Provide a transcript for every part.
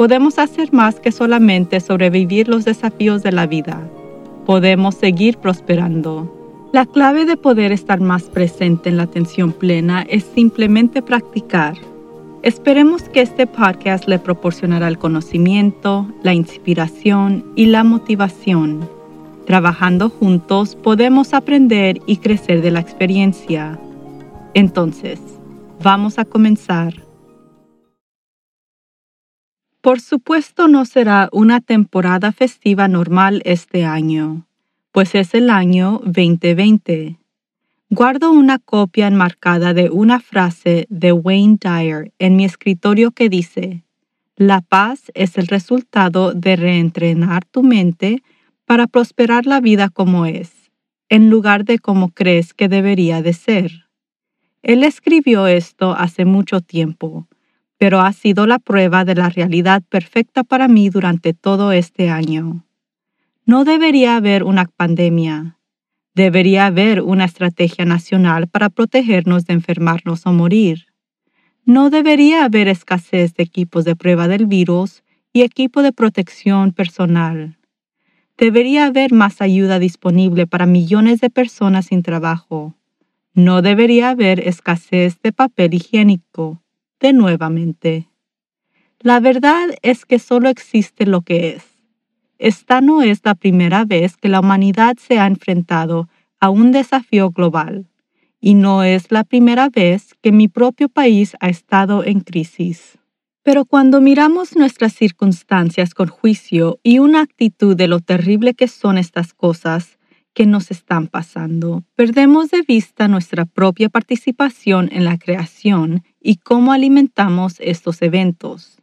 podemos hacer más que solamente sobrevivir los desafíos de la vida. Podemos seguir prosperando. La clave de poder estar más presente en la atención plena es simplemente practicar. Esperemos que este podcast le proporcionará el conocimiento, la inspiración y la motivación. Trabajando juntos podemos aprender y crecer de la experiencia. Entonces, vamos a comenzar. Por supuesto no será una temporada festiva normal este año, pues es el año 2020. Guardo una copia enmarcada de una frase de Wayne Dyer en mi escritorio que dice, La paz es el resultado de reentrenar tu mente para prosperar la vida como es, en lugar de como crees que debería de ser. Él escribió esto hace mucho tiempo, pero ha sido la prueba de la realidad perfecta para mí durante todo este año. No debería haber una pandemia. Debería haber una estrategia nacional para protegernos de enfermarnos o morir. No debería haber escasez de equipos de prueba del virus y equipo de protección personal. Debería haber más ayuda disponible para millones de personas sin trabajo. No debería haber escasez de papel higiénico de nuevamente. La verdad es que solo existe lo que es. Esta no es la primera vez que la humanidad se ha enfrentado a un desafío global, y no es la primera vez que mi propio país ha estado en crisis. Pero cuando miramos nuestras circunstancias con juicio y una actitud de lo terrible que son estas cosas, que nos están pasando, perdemos de vista nuestra propia participación en la creación y cómo alimentamos estos eventos.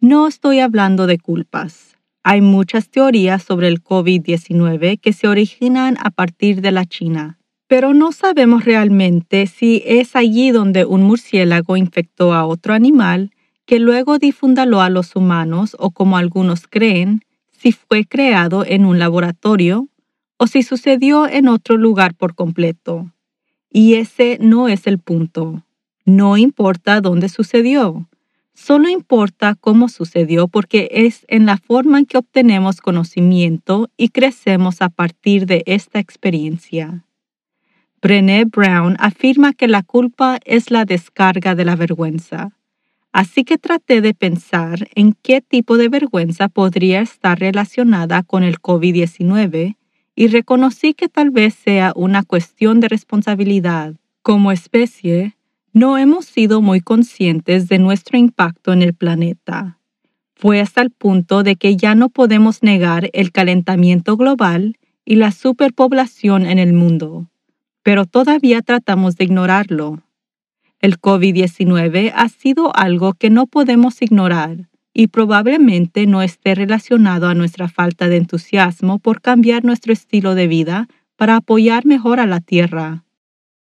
No estoy hablando de culpas. Hay muchas teorías sobre el COVID-19 que se originan a partir de la China, pero no sabemos realmente si es allí donde un murciélago infectó a otro animal que luego difundaló a los humanos o como algunos creen, si fue creado en un laboratorio o si sucedió en otro lugar por completo. Y ese no es el punto. No importa dónde sucedió, solo importa cómo sucedió porque es en la forma en que obtenemos conocimiento y crecemos a partir de esta experiencia. Brené Brown afirma que la culpa es la descarga de la vergüenza. Así que traté de pensar en qué tipo de vergüenza podría estar relacionada con el COVID-19 y reconocí que tal vez sea una cuestión de responsabilidad. Como especie, no hemos sido muy conscientes de nuestro impacto en el planeta. Fue hasta el punto de que ya no podemos negar el calentamiento global y la superpoblación en el mundo, pero todavía tratamos de ignorarlo. El COVID-19 ha sido algo que no podemos ignorar y probablemente no esté relacionado a nuestra falta de entusiasmo por cambiar nuestro estilo de vida para apoyar mejor a la Tierra.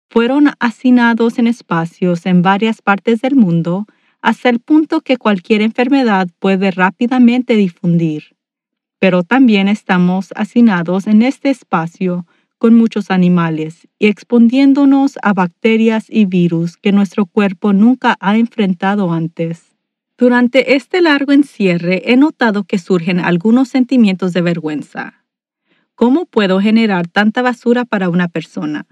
Fueron hacinados en espacios en varias partes del mundo hasta el punto que cualquier enfermedad puede rápidamente difundir. Pero también estamos hacinados en este espacio con muchos animales y exponiéndonos a bacterias y virus que nuestro cuerpo nunca ha enfrentado antes. Durante este largo encierre he notado que surgen algunos sentimientos de vergüenza. ¿Cómo puedo generar tanta basura para una persona?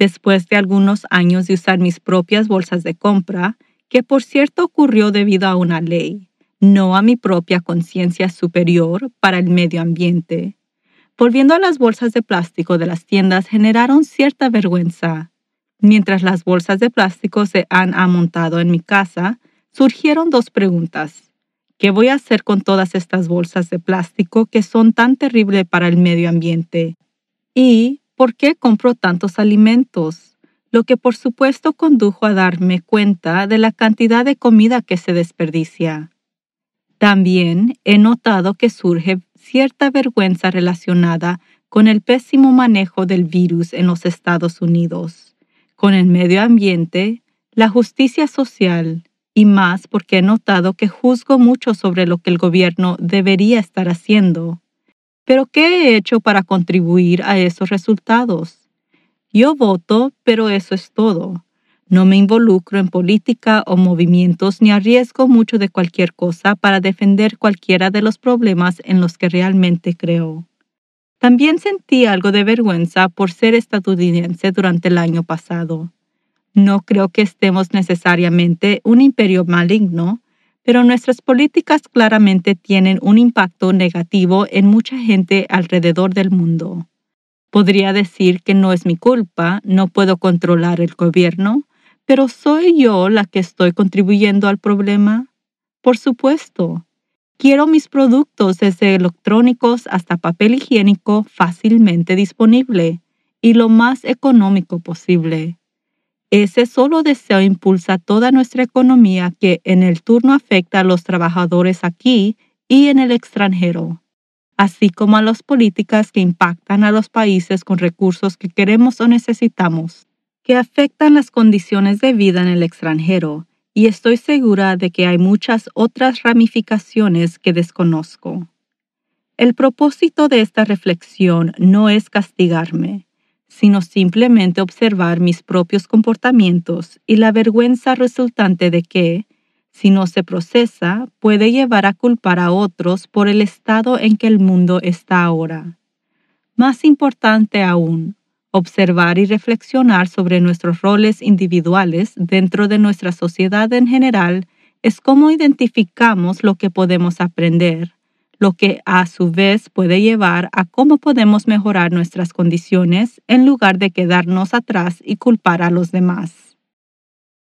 Después de algunos años de usar mis propias bolsas de compra, que por cierto ocurrió debido a una ley, no a mi propia conciencia superior para el medio ambiente. Volviendo a las bolsas de plástico de las tiendas generaron cierta vergüenza. Mientras las bolsas de plástico se han amontado en mi casa, surgieron dos preguntas. ¿Qué voy a hacer con todas estas bolsas de plástico que son tan terribles para el medio ambiente? ¿Y por qué compro tantos alimentos? Lo que por supuesto condujo a darme cuenta de la cantidad de comida que se desperdicia. También he notado que surgen cierta vergüenza relacionada con el pésimo manejo del virus en los Estados Unidos, con el medio ambiente, la justicia social y más porque he notado que juzgo mucho sobre lo que el gobierno debería estar haciendo. Pero ¿qué he hecho para contribuir a esos resultados? Yo voto, pero eso es todo. No me involucro en política o movimientos ni arriesgo mucho de cualquier cosa para defender cualquiera de los problemas en los que realmente creo. También sentí algo de vergüenza por ser estadounidense durante el año pasado. No creo que estemos necesariamente un imperio maligno, pero nuestras políticas claramente tienen un impacto negativo en mucha gente alrededor del mundo. Podría decir que no es mi culpa, no puedo controlar el gobierno, pero ¿soy yo la que estoy contribuyendo al problema? Por supuesto. Quiero mis productos desde electrónicos hasta papel higiénico fácilmente disponible y lo más económico posible. Ese solo deseo impulsa toda nuestra economía que en el turno afecta a los trabajadores aquí y en el extranjero, así como a las políticas que impactan a los países con recursos que queremos o necesitamos que afectan las condiciones de vida en el extranjero y estoy segura de que hay muchas otras ramificaciones que desconozco. El propósito de esta reflexión no es castigarme, sino simplemente observar mis propios comportamientos y la vergüenza resultante de que, si no se procesa, puede llevar a culpar a otros por el estado en que el mundo está ahora. Más importante aún, observar y reflexionar sobre nuestros roles individuales dentro de nuestra sociedad en general es cómo identificamos lo que podemos aprender, lo que a su vez puede llevar a cómo podemos mejorar nuestras condiciones en lugar de quedarnos atrás y culpar a los demás.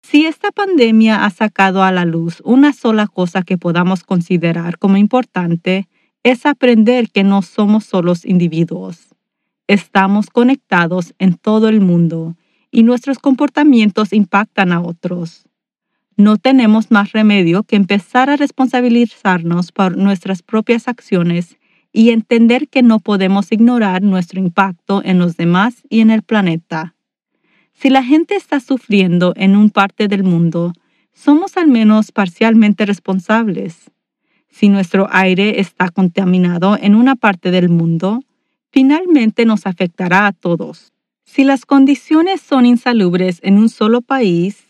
Si esta pandemia ha sacado a la luz una sola cosa que podamos considerar como importante, es aprender que no somos solos individuos Estamos conectados en todo el mundo y nuestros comportamientos impactan a otros. No tenemos más remedio que empezar a responsabilizarnos por nuestras propias acciones y entender que no podemos ignorar nuestro impacto en los demás y en el planeta. Si la gente está sufriendo en un parte del mundo, somos al menos parcialmente responsables. Si nuestro aire está contaminado en una parte del mundo, finalmente nos afectará a todos. Si las condiciones son insalubres en un solo país,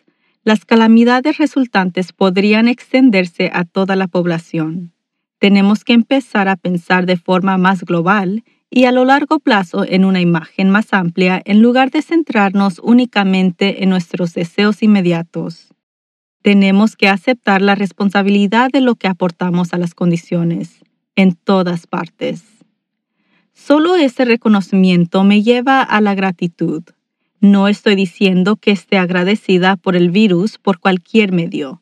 las calamidades resultantes podrían extenderse a toda la población. Tenemos que empezar a pensar de forma más global y a lo largo plazo en una imagen más amplia en lugar de centrarnos únicamente en nuestros deseos inmediatos. Tenemos que aceptar la responsabilidad de lo que aportamos a las condiciones, en todas partes. Solo ese reconocimiento me lleva a la gratitud. No estoy diciendo que esté agradecida por el virus por cualquier medio,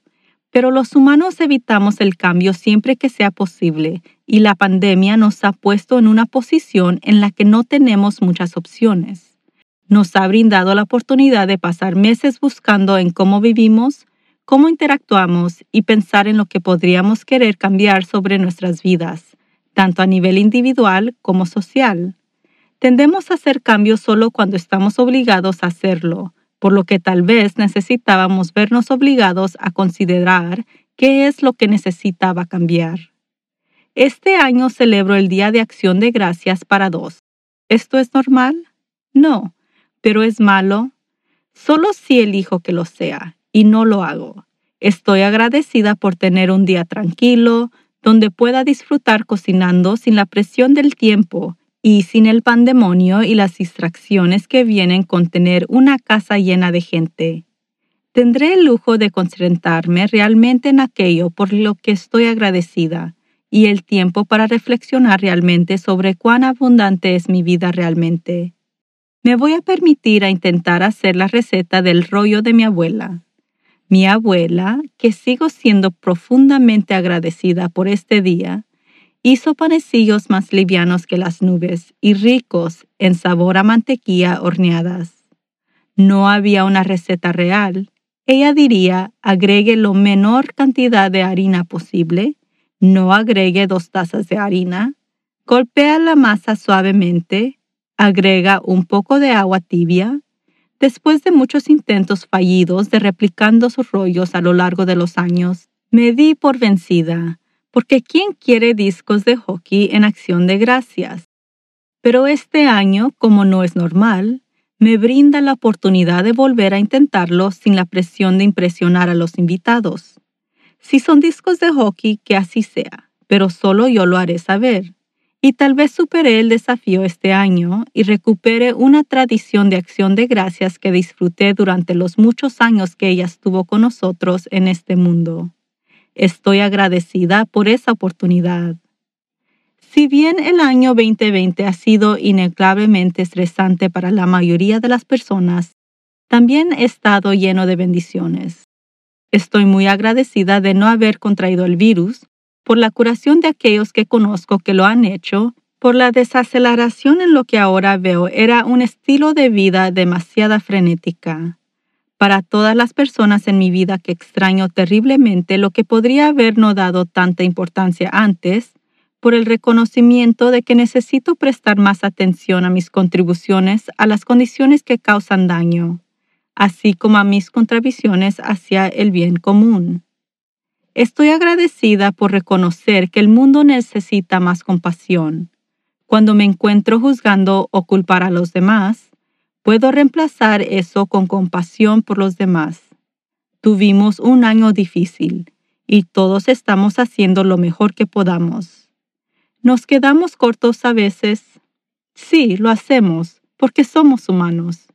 pero los humanos evitamos el cambio siempre que sea posible y la pandemia nos ha puesto en una posición en la que no tenemos muchas opciones. Nos ha brindado la oportunidad de pasar meses buscando en cómo vivimos, cómo interactuamos y pensar en lo que podríamos querer cambiar sobre nuestras vidas tanto a nivel individual como social. Tendemos a hacer cambios solo cuando estamos obligados a hacerlo, por lo que tal vez necesitábamos vernos obligados a considerar qué es lo que necesitaba cambiar. Este año celebro el Día de Acción de Gracias para dos. ¿Esto es normal? No, pero es malo. Solo si elijo que lo sea, y no lo hago. Estoy agradecida por tener un día tranquilo, donde pueda disfrutar cocinando sin la presión del tiempo y sin el pandemonio y las distracciones que vienen con tener una casa llena de gente. Tendré el lujo de concentrarme realmente en aquello por lo que estoy agradecida y el tiempo para reflexionar realmente sobre cuán abundante es mi vida realmente. Me voy a permitir a intentar hacer la receta del rollo de mi abuela. Mi abuela, que sigo siendo profundamente agradecida por este día, hizo panecillos más livianos que las nubes y ricos en sabor a mantequilla horneadas. No había una receta real. Ella diría, agregue lo menor cantidad de harina posible, no agregue dos tazas de harina, Golpea la masa suavemente, agrega un poco de agua tibia. Después de muchos intentos fallidos de replicando sus rollos a lo largo de los años, me di por vencida, porque ¿quién quiere discos de hockey en acción de gracias? Pero este año, como no es normal, me brinda la oportunidad de volver a intentarlo sin la presión de impresionar a los invitados. Si son discos de hockey, que así sea, pero solo yo lo haré saber. Y tal vez supere el desafío este año y recupere una tradición de acción de gracias que disfruté durante los muchos años que ella estuvo con nosotros en este mundo. Estoy agradecida por esa oportunidad. Si bien el año 2020 ha sido inegablemente estresante para la mayoría de las personas, también he estado lleno de bendiciones. Estoy muy agradecida de no haber contraído el virus, por la curación de aquellos que conozco que lo han hecho, por la desaceleración en lo que ahora veo era un estilo de vida demasiado frenética. Para todas las personas en mi vida que extraño terriblemente lo que podría haber no dado tanta importancia antes, por el reconocimiento de que necesito prestar más atención a mis contribuciones a las condiciones que causan daño así como a mis contribuciones hacia el bien común. Estoy agradecida por reconocer que el mundo necesita más compasión. Cuando me encuentro juzgando o culpar a los demás, puedo reemplazar eso con compasión por los demás. Tuvimos un año difícil y todos estamos haciendo lo mejor que podamos. ¿Nos quedamos cortos a veces? Sí, lo hacemos, porque somos humanos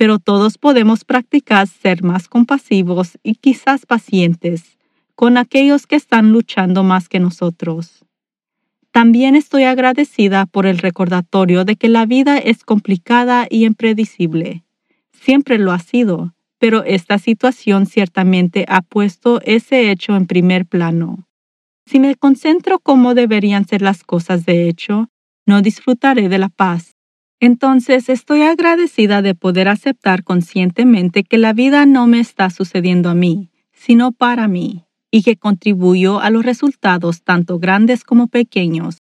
pero todos podemos practicar ser más compasivos y quizás pacientes con aquellos que están luchando más que nosotros. También estoy agradecida por el recordatorio de que la vida es complicada y impredecible. Siempre lo ha sido, pero esta situación ciertamente ha puesto ese hecho en primer plano. Si me concentro cómo deberían ser las cosas de hecho, no disfrutaré de la paz, entonces estoy agradecida de poder aceptar conscientemente que la vida no me está sucediendo a mí, sino para mí, y que contribuyo a los resultados tanto grandes como pequeños.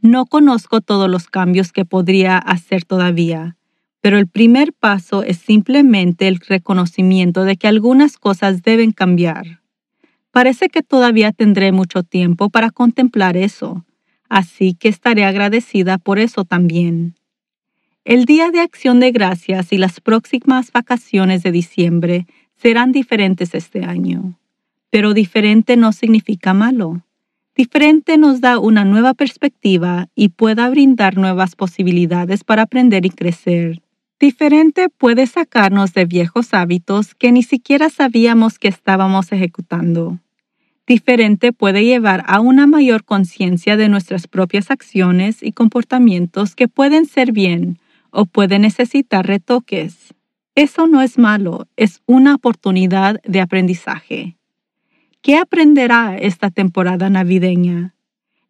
No conozco todos los cambios que podría hacer todavía, pero el primer paso es simplemente el reconocimiento de que algunas cosas deben cambiar. Parece que todavía tendré mucho tiempo para contemplar eso, así que estaré agradecida por eso también. El Día de Acción de Gracias y las próximas vacaciones de diciembre serán diferentes este año. Pero diferente no significa malo. Diferente nos da una nueva perspectiva y pueda brindar nuevas posibilidades para aprender y crecer. Diferente puede sacarnos de viejos hábitos que ni siquiera sabíamos que estábamos ejecutando. Diferente puede llevar a una mayor conciencia de nuestras propias acciones y comportamientos que pueden ser bien o puede necesitar retoques. Eso no es malo, es una oportunidad de aprendizaje. ¿Qué aprenderá esta temporada navideña?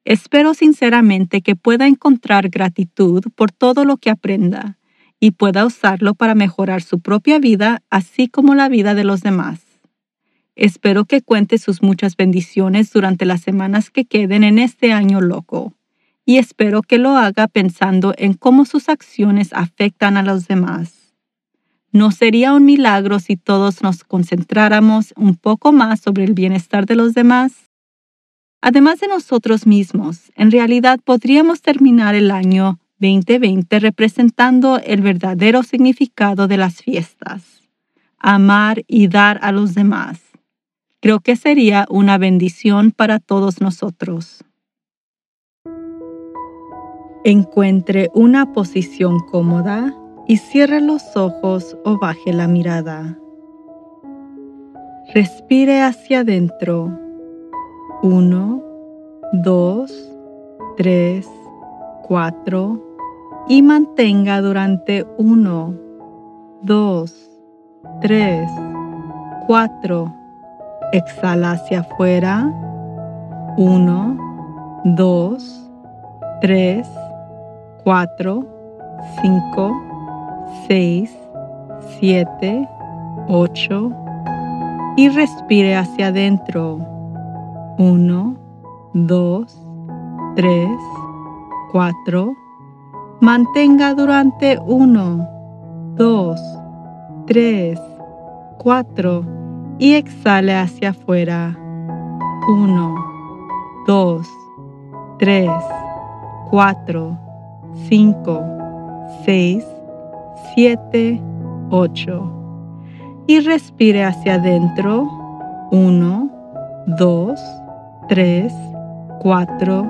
Espero sinceramente que pueda encontrar gratitud por todo lo que aprenda y pueda usarlo para mejorar su propia vida así como la vida de los demás. Espero que cuente sus muchas bendiciones durante las semanas que queden en este año loco y espero que lo haga pensando en cómo sus acciones afectan a los demás. ¿No sería un milagro si todos nos concentráramos un poco más sobre el bienestar de los demás? Además de nosotros mismos, en realidad podríamos terminar el año 2020 representando el verdadero significado de las fiestas, amar y dar a los demás. Creo que sería una bendición para todos nosotros. Encuentre una posición cómoda y cierre los ojos o baje la mirada. Respire hacia adentro. 1, 2, 3, 4 y mantenga durante 1, 2, 3, 4. Exhala hacia afuera. 1, 2, 3, 4, 5, 6, 7, 8 y respire hacia adentro. 1, 2, 3, 4. Mantenga durante 1, 2, 3, 4 y exhale hacia afuera. 1, 2, 3, 4, 5, 6, 7, 8. Y respire hacia adentro. 1, 2, 3, 4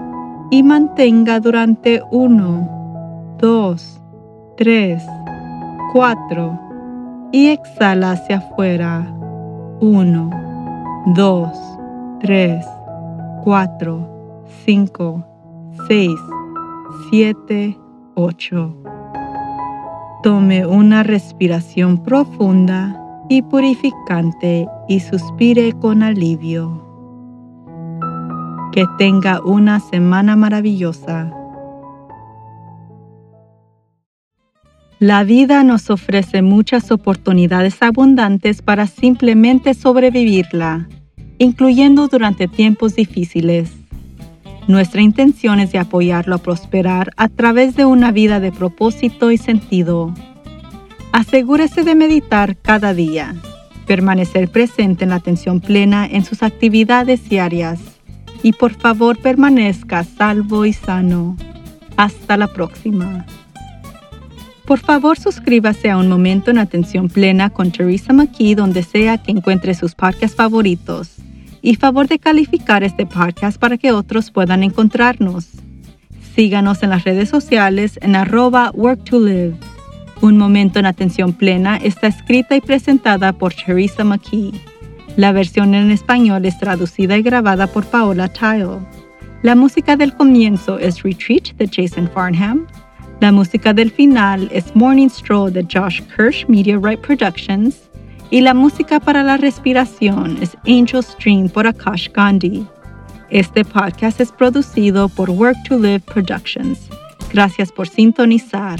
y mantenga durante 1, 2, 3, 4 y exhala hacia afuera. 1, 2, 3, 4, 5, 6, 7, 8. Tome una respiración profunda y purificante y suspire con alivio. Que tenga una semana maravillosa. La vida nos ofrece muchas oportunidades abundantes para simplemente sobrevivirla, incluyendo durante tiempos difíciles. Nuestra intención es de apoyarlo a prosperar a través de una vida de propósito y sentido. Asegúrese de meditar cada día, permanecer presente en la atención plena en sus actividades diarias y por favor permanezca salvo y sano. Hasta la próxima. Por favor suscríbase a Un Momento en Atención Plena con Teresa McKee donde sea que encuentre sus podcasts favoritos y favor de calificar este podcast para que otros puedan encontrarnos. Síganos en las redes sociales en arroba work to live. Un momento en atención plena está escrita y presentada por Teresa McKee. La versión en español es traducida y grabada por Paola Tile. La música del comienzo es Retreat de Jason Farnham. La música del final es Morning Stroll de Josh Kirsch Media Right Productions y la música para la respiración es Angel Stream por Akash Gandhi. Este podcast es producido por Work to Live Productions. Gracias por sintonizar.